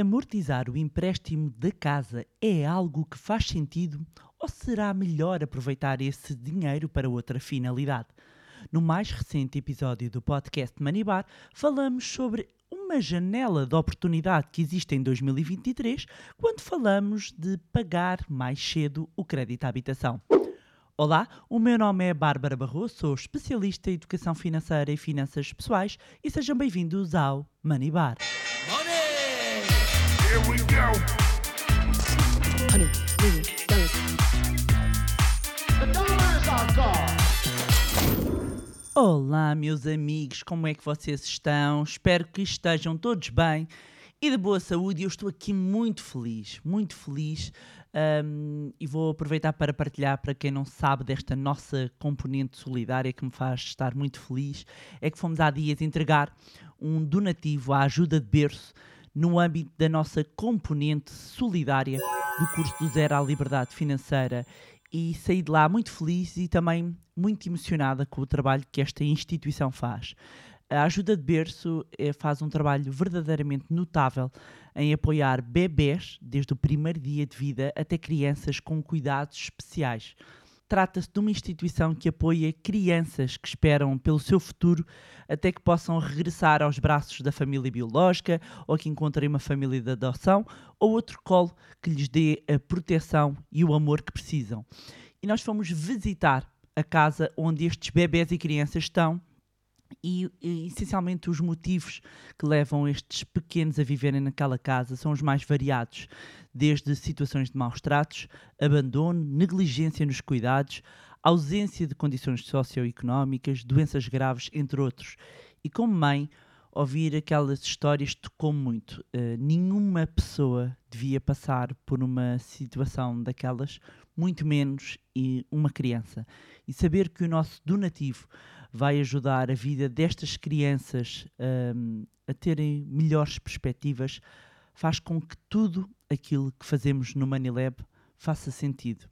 Amortizar o empréstimo da casa é algo que faz sentido ou será melhor aproveitar esse dinheiro para outra finalidade? No mais recente episódio do podcast Manibar, falamos sobre uma janela de oportunidade que existe em 2023 quando falamos de pagar mais cedo o crédito à habitação. Olá, o meu nome é Bárbara Barroso, sou especialista em educação financeira e finanças pessoais e sejam bem-vindos ao Money Bar. Here we go! Honey, million dollars. The dollar is our god! Olá, meus amigos, como é que vocês estão? Espero que estejam todos bem e de boa saúde. Eu estou aqui muito feliz, muito feliz um, e vou aproveitar para partilhar para quem não sabe desta nossa componente solidária que me faz estar muito feliz. É que fomos há dias entregar um donativo à ajuda de berço no âmbito da nossa componente solidária do curso do Zero à Liberdade Financeira e saí de lá muito feliz e também muito emocionada com o trabalho que esta instituição faz. A ajuda de berço eh, faz um trabalho verdadeiramente notável em apoiar bebés desde o primeiro dia de vida até crianças com cuidados especiais. Trata-se de uma instituição que apoia crianças que esperam pelo seu futuro até que possam regressar aos braços da família biológica ou que encontrem uma família de adoção ou outro colo que lhes dê a proteção e o amor que precisam. E nós fomos visitar a casa onde estes bebés e crianças estão e, e, essencialmente os motivos que levam estes pequenos a viverem naquela casa são os mais variados, desde situações de maus tratos, abandono, negligência nos cuidados, ausência de condições socioeconómicas, doenças graves, entre outros. E como mãe, ouvir aquelas histórias tocou muito. Uh, nenhuma pessoa devia passar por uma situação daquelas, muito menos e uma criança. E saber que o nosso donativo vai ajudar a vida destas crianças um, a terem melhores perspectivas, faz com que tudo aquilo que fazemos no Manilab faça sentido.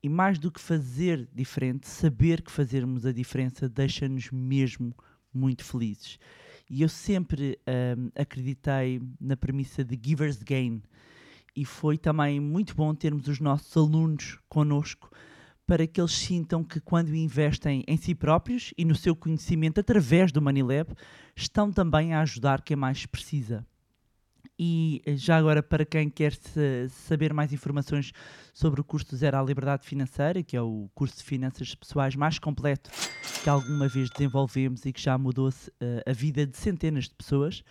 E mais do que fazer diferente, saber que fazermos a diferença deixa-nos mesmo muito felizes. E eu sempre um, acreditei na premissa de Givers Gain. E foi também muito bom termos os nossos alunos connosco para que eles sintam que quando investem em si próprios e no seu conhecimento através do Manilab, estão também a ajudar quem mais precisa. E eh, já agora, para quem quer saber mais informações sobre o curso Zero à Liberdade Financeira, que é o curso de finanças pessoais mais completo que alguma vez desenvolvemos e que já mudou uh, a vida de centenas de pessoas,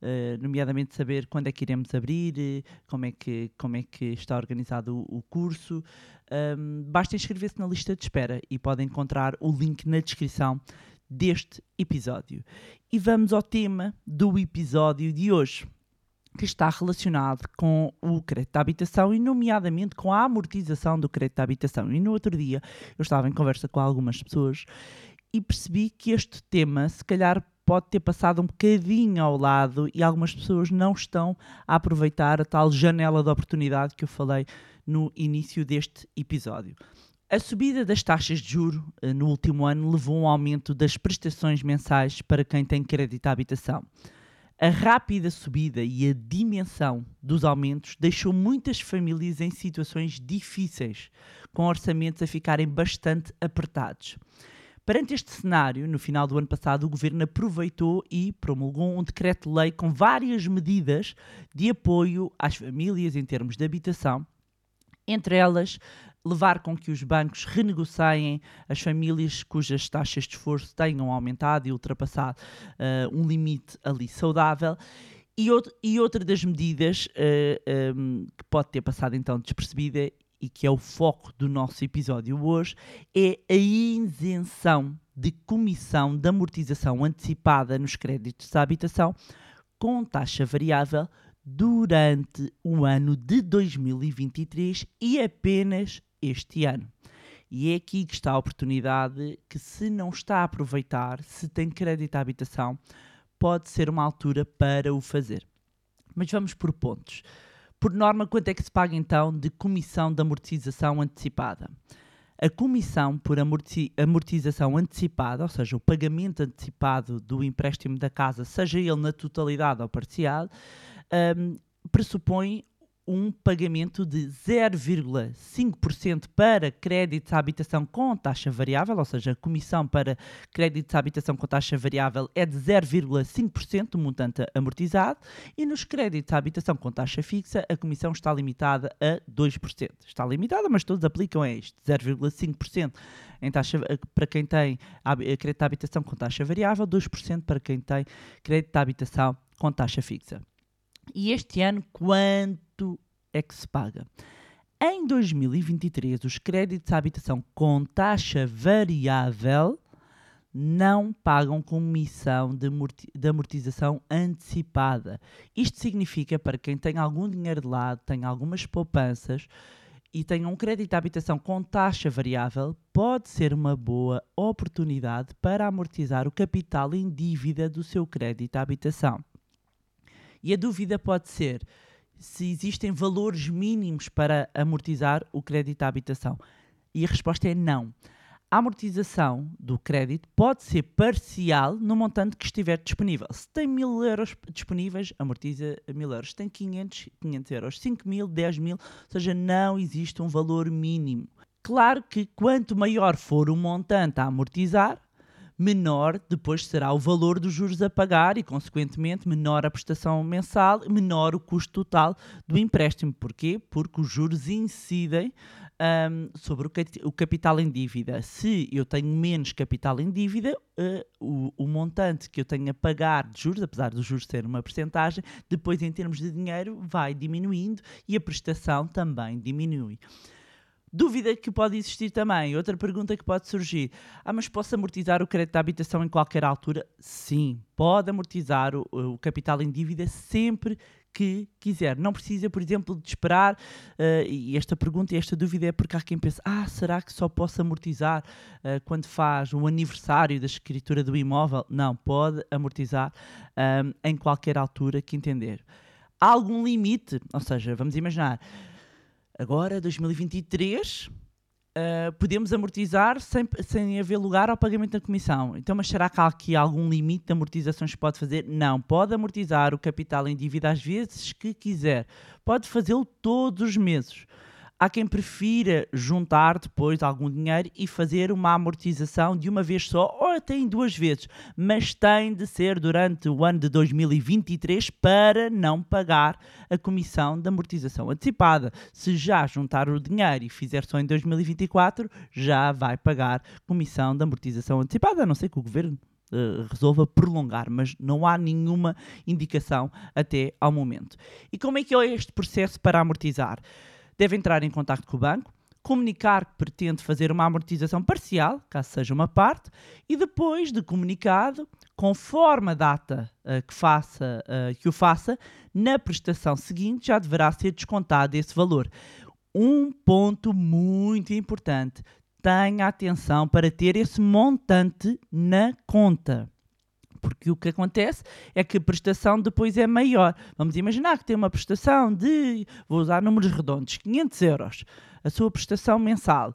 Uh, nomeadamente saber quando é que iremos abrir, como, é que, como é que está organizado o, o curso. Um, basta inscrever-se na lista de espera e podem encontrar o link na descrição deste episódio. E vamos ao tema do episódio de hoje, que está relacionado com o crédito de habitação e, nomeadamente, com a amortização do crédito de habitação. E no outro dia eu estava em conversa com algumas pessoas e percebi que este tema, se calhar, pode ter passado um bocadinho ao lado e algumas pessoas não estão a aproveitar a tal janela de oportunidade que eu falei no início deste episódio. A subida das taxas de juro eh, no último ano levou a um aumento das prestações mensais para quem tem crédito à habitação. A rápida subida e a dimensão dos aumentos deixou muitas famílias em situações difíceis, com orçamentos a ficarem bastante apertados. Perante este cenário, no final do ano passado, o governo aproveitou e promulgou um decreto-lei com várias medidas de apoio às famílias em termos de habitação, entre elas levar com que os bancos renegociem as famílias cujas taxas de esforço tenham aumentado e ultrapassado uh, um limite ali saudável. E, outro, e outra das medidas uh, eh, um, que pode ter passado então despercebida e que é o foco do nosso episódio hoje, é a isenção de comissão de amortização antecipada nos créditos de habitação com taxa variável durante o ano de 2023 e apenas este ano. E é aqui que está a oportunidade que, se não está a aproveitar, se tem crédito à habitação, pode ser uma altura para o fazer. Mas vamos por pontos. Por norma, quanto é que se paga então de comissão de amortização antecipada? A comissão por amorti amortização antecipada, ou seja, o pagamento antecipado do empréstimo da casa, seja ele na totalidade ou parcial, um, pressupõe um pagamento de 0,5% para créditos à habitação com taxa variável, ou seja, a comissão para créditos à habitação com taxa variável é de 0,5% do montante amortizado e nos créditos à habitação com taxa fixa a comissão está limitada a 2%. Está limitada, mas todos aplicam a isto, 0,5% em taxa, para quem tem crédito à habitação com taxa variável, 2% para quem tem crédito à habitação com taxa fixa. E este ano, quanto é que se paga? Em 2023, os créditos à habitação com taxa variável não pagam comissão de, amorti- de amortização antecipada. Isto significa, para quem tem algum dinheiro de lado, tem algumas poupanças e tem um crédito à habitação com taxa variável, pode ser uma boa oportunidade para amortizar o capital em dívida do seu crédito à habitação. E a dúvida pode ser se existem valores mínimos para amortizar o crédito à habitação. E a resposta é não. A amortização do crédito pode ser parcial no montante que estiver disponível. Se tem mil euros disponíveis, amortiza mil euros. Se tem 500, 500 euros. 5 mil, 10 mil, ou seja, não existe um valor mínimo. Claro que quanto maior for o montante a amortizar, menor depois será o valor dos juros a pagar e, consequentemente, menor a prestação mensal, menor o custo total do empréstimo. Porquê? Porque os juros incidem ahm, sobre o, capital em dívida. Se eu tenho menos capital em dívida, eh, o, o montante que eu tenho a pagar de juros, apesar dos juros ser uma percentagem, depois em termos de dinheiro vai diminuindo e a prestação também diminui. Dúvida que pode existir também. Outra pergunta que pode surgir. Ah, mas posso amortizar o crédito da habitação em qualquer altura? Sim, pode amortizar o, o capital em dívida sempre que quiser. Não precisa, por exemplo, de esperar. eh, e esta pergunta e esta dúvida é porque há quem pense: ah, será que só posso amortizar eh, quando faz o aniversário da escritura do imóvel? Não, pode amortizar ahm, em qualquer altura que entender. Há algum limite? Ou seja, vamos imaginar agora, 2023, uh, podemos amortizar sem, sem haver lugar ao pagamento da comissão. Então, mas será que há aqui algum limite de amortizações que pode fazer? Não, pode amortizar o capital em dívida às vezes que quiser. Pode fazê-lo todos os meses. Há quem prefira juntar depois algum dinheiro e fazer uma amortização de uma vez só ou até em duas vezes, mas tem de ser durante o ano de 2023 para não pagar a comissão de amortização antecipada. Se já juntar o dinheiro e fizer só em 2024, já vai pagar comissão de amortização antecipada, a não ser que o governo eh, resolva prolongar, mas não há nenhuma indicação até ao momento. E como é que é este processo para amortizar? Deve entrar em contato com o banco, comunicar que pretende fazer uma amortização parcial, caso seja uma parte, e depois de comunicado, conforme a data eh, que, faça, eh, que o faça, na prestação seguinte já deverá ser descontado esse valor. Um ponto muito importante: tenha atenção para ter esse montante na conta. Porque o que acontece é que a prestação depois é maior. Vamos imaginar que tem uma prestação de, vou usar números redondos, 500 euros, a sua prestação mensal,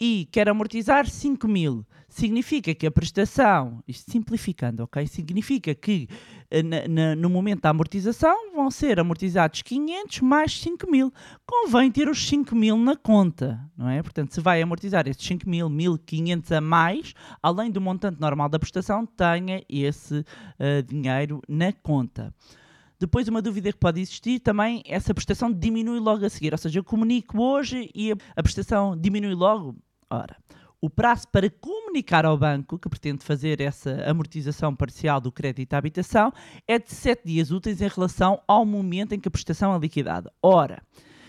e quer amortizar 5 mil. Significa que a prestação, isto simplificando, ok? Significa que eh, na- na- no momento da amortização vão ser amortizados 500 mais 5 mil. Convém ter os 5 mil na conta, não é? Portanto, se vai amortizar esses 5 mil, 1500 a mais, além do montante normal da prestação, tenha esse eh, dinheiro na conta. Depois, uma dúvida que pode existir também, essa prestação diminui logo a seguir. Ou seja, eu comunico hoje e a prestação diminui logo. Ora, o prazo para comunicar ao banco que pretende fazer essa amortização parcial do crédito à habitação é de 7 dias úteis em relação ao momento em que a prestação é liquidada. Ora,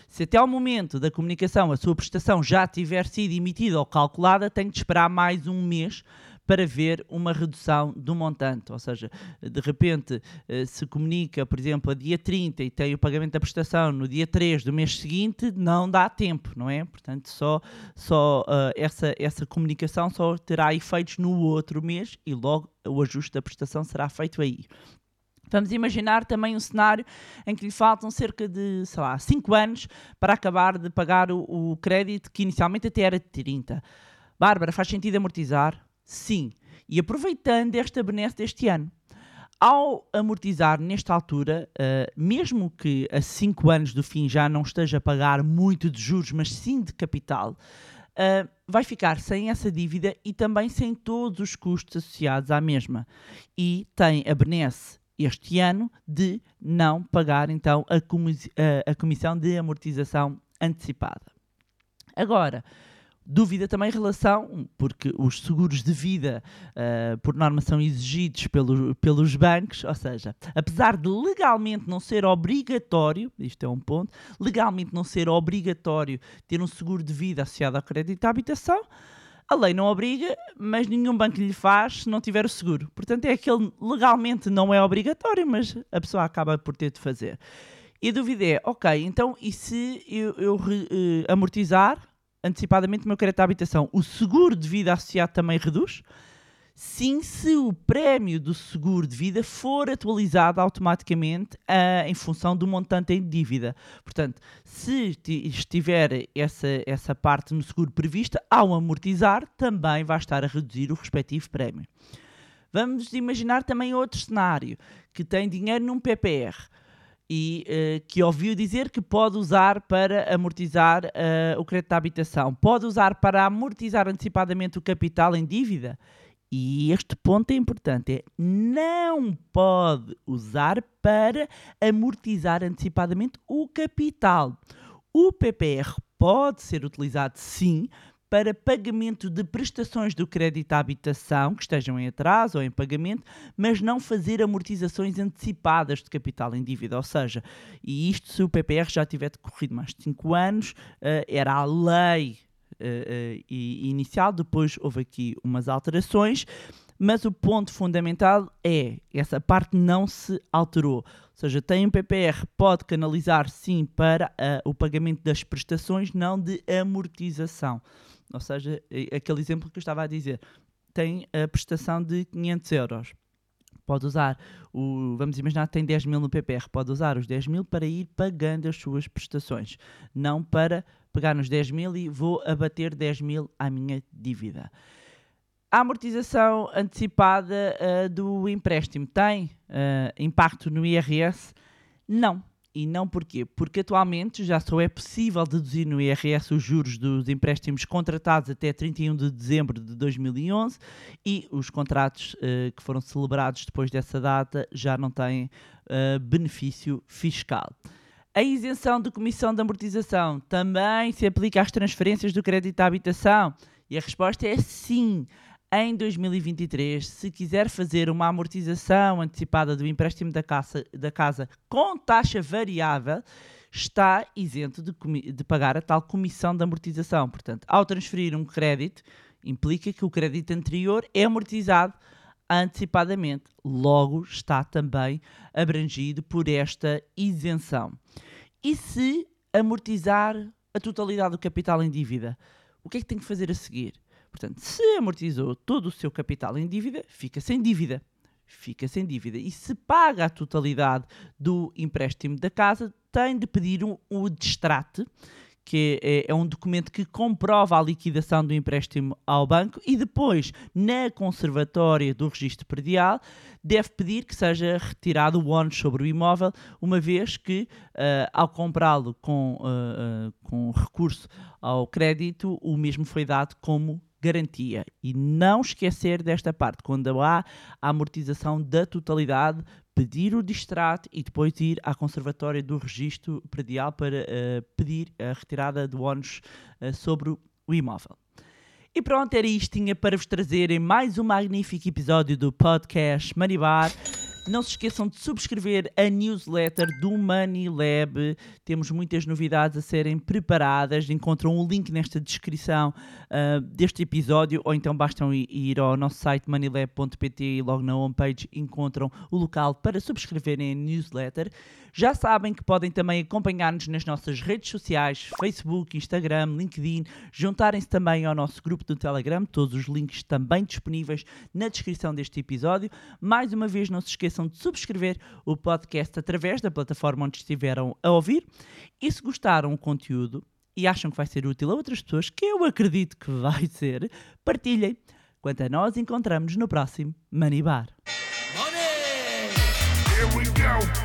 se até ao momento da comunicação a sua prestação já tiver sido emitida ou calculada, tem de esperar mais um mês para ver uma redução do montante. Ou seja, de repente, eh, se comunica, por exemplo, a dia 30 e tem o pagamento da prestação no dia 3 do mês seguinte, não dá tempo, não é? Portanto, só, só eh, essa, essa comunicação só terá efeitos no outro mês e logo o ajuste da prestação será feito aí. Vamos imaginar também um cenário em que lhe faltam cerca de, sei lá, 5 anos para acabar de pagar o, o crédito que inicialmente até era de 30. Bárbara, faz sentido amortizar? Sim. E aproveitando esta benesse deste ano. ao amortizar nesta altura, uh, mesmo que a 5 anos do fim já não esteja a pagar muito de juros, mas sim de capital, uh, vai ficar sem essa dívida e também sem todos os custos associados à mesma. E tem a benesse este ano de não pagar então a, a, a comissão de amortização antecipada. Agora, Dúvida também em relação, porque os seguros de vida, uh, por norma, são exigidos pelo, pelos bancos, ou seja, apesar de legalmente não ser obrigatório, isto é um ponto, legalmente não ser obrigatório ter um seguro de vida associado ao crédito à habitação, a lei não obriga, mas nenhum banco lhe faz se não tiver o seguro. Portanto, é aquele legalmente não é obrigatório, mas a pessoa acaba por ter de fazer. E a dúvida é, ok, então e se eu, eu uh, amortizar antecipadamente o meu crédito à habitação, o seguro de vida associado também reduz? Sim, se o prémio do seguro de vida for atualizado automaticamente uh, em função do montante em dívida. Portanto, se estiver essa, essa parte no seguro prevista, ao amortizar, também vai estar a reduzir o respectivo prémio. Vamos imaginar também outro cenário, que tem dinheiro num PPR e uh, que ouviu dizer que pode usar para amortizar uh, o crédito da habitação. Pode usar para amortizar antecipadamente o capital em dívida? E este ponto é importante: é não pode usar para amortizar antecipadamente o capital. O PPR pode ser utilizado sim para pagamento de prestações do crédito à habitação que estejam em atraso ou em pagamento, mas não fazer amortizações antecipadas de capital em dívida. Ou seja, e isto se o PPR já tiver decorrido mais de 5 anos, uh, era a lei uh, uh, inicial, depois houve aqui umas alterações. Mas o ponto fundamental é essa parte não se alterou. Ou seja, tem um PPR, pode canalizar sim para o pagamento das prestações, não de amortização. Ou seja, aquele exemplo que eu estava a dizer, tem a prestação de 500 euros. Pode usar, o, vamos imaginar tem 10 mil no PPR, pode usar os 10 mil para ir pagando as suas prestações, não para pegar nos 10 mil e vou abater 10 mil à minha dívida. A amortização antecipada uh, do empréstimo tem uh, impacto no IRS? Não e não porquê? Porque atualmente já só é possível deduzir no IRS os juros dos empréstimos contratados até 31 de dezembro de 2011 e os contratos uh, que foram celebrados depois dessa data já não têm uh, benefício fiscal. A isenção de comissão de amortização também se aplica às transferências do crédito à habitação? E a resposta é sim em 2023, se quiser fazer uma amortização antecipada do empréstimo da casa, da casa com taxa variável, está isento de, de, pagar a tal comissão de amortização. Portanto, ao transferir um crédito, implica que o crédito anterior é amortizado antecipadamente. Logo, está também abrangido por esta isenção. E se amortizar a totalidade do capital em dívida? O que é que tem que fazer a seguir? Portanto, se amortizou todo o seu capital em dívida, fica sem dívida. Fica sem dívida. E se paga a totalidade do empréstimo da casa, tem de pedir um, um distrate, que é, é, um documento que comprova a liquidação do empréstimo ao banco e depois, na conservatória do registro predial, deve pedir que seja retirado o ónus sobre o imóvel, uma vez que, uh, ao comprá-lo com, uh, uh, com recurso ao crédito, o mesmo foi dado como garantia. E não esquecer desta parte, quando há a amortização da totalidade, pedir o distrato e depois ir à conservatória do registro predial para uh, pedir a retirada do ónus uh, sobre o imóvel. E pronto, era isto. Tinha para vos trazerem mais um magnífico episódio do podcast Manibar. Não se esqueçam de subscrever a newsletter do Money Lab. Temos muitas novidades a serem preparadas. Encontram o um link nesta descrição uh, deste episódio, ou então bastam ir ao nosso site moneylab.pt e logo na homepage encontram o local para subscreverem a newsletter. Já sabem que podem também acompanhar-nos nas nossas redes sociais, Facebook, Instagram, LinkedIn, juntarem-se também ao nosso grupo do Telegram, todos os links também disponíveis na descrição deste episódio. Mais uma vez, não se esqueçam de subscrever o podcast através da plataforma onde estiveram a ouvir. E se gostaram do conteúdo e acham que vai ser útil a outras pessoas, que eu acredito que vai ser, partilhem. Quanto a nós, encontramos no próximo Money Bar. Money! Here we go.